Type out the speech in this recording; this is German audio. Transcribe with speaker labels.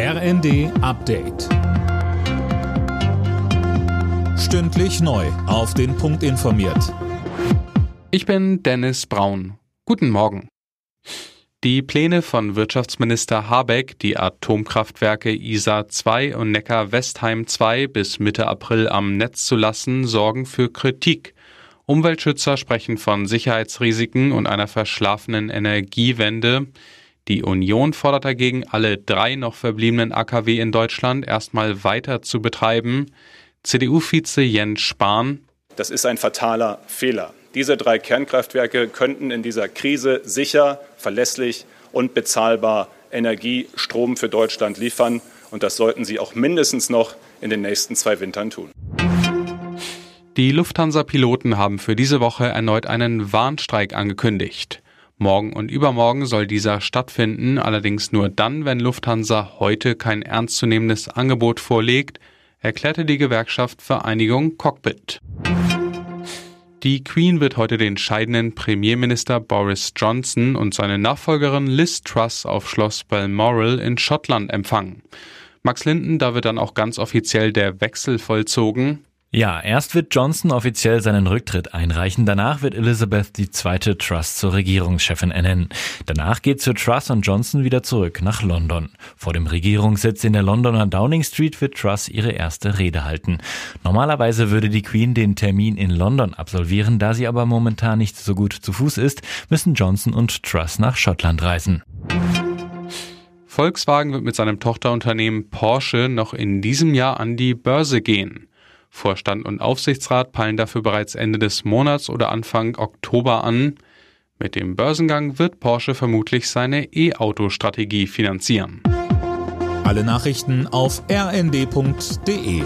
Speaker 1: RND Update. Stündlich neu. Auf den Punkt informiert.
Speaker 2: Ich bin Dennis Braun. Guten Morgen. Die Pläne von Wirtschaftsminister Habeck, die Atomkraftwerke ISA 2 und Neckar-Westheim 2 bis Mitte April am Netz zu lassen, sorgen für Kritik. Umweltschützer sprechen von Sicherheitsrisiken und einer verschlafenen Energiewende. Die Union fordert dagegen, alle drei noch verbliebenen AKW in Deutschland erstmal weiter zu betreiben. CDU-Vize Jens Spahn.
Speaker 3: Das ist ein fataler Fehler. Diese drei Kernkraftwerke könnten in dieser Krise sicher, verlässlich und bezahlbar Energie, Strom für Deutschland liefern. Und das sollten sie auch mindestens noch in den nächsten zwei Wintern tun.
Speaker 2: Die Lufthansa-Piloten haben für diese Woche erneut einen Warnstreik angekündigt. Morgen und übermorgen soll dieser stattfinden, allerdings nur dann, wenn Lufthansa heute kein ernstzunehmendes Angebot vorlegt, erklärte die Gewerkschaft Vereinigung Cockpit. Die Queen wird heute den scheidenden Premierminister Boris Johnson und seine Nachfolgerin Liz Truss auf Schloss Balmoral in Schottland empfangen. Max Linden, da wird dann auch ganz offiziell der Wechsel vollzogen.
Speaker 4: Ja, erst wird Johnson offiziell seinen Rücktritt einreichen, danach wird Elizabeth die zweite Truss zur Regierungschefin ernennen. Danach geht Sir Truss und Johnson wieder zurück nach London. Vor dem Regierungssitz in der Londoner Downing Street wird Truss ihre erste Rede halten. Normalerweise würde die Queen den Termin in London absolvieren, da sie aber momentan nicht so gut zu Fuß ist, müssen Johnson und Truss nach Schottland reisen.
Speaker 2: Volkswagen wird mit seinem Tochterunternehmen Porsche noch in diesem Jahr an die Börse gehen. Vorstand und Aufsichtsrat peilen dafür bereits Ende des Monats oder Anfang Oktober an. Mit dem Börsengang wird Porsche vermutlich seine E-Auto-Strategie finanzieren.
Speaker 1: Alle Nachrichten auf rnd.de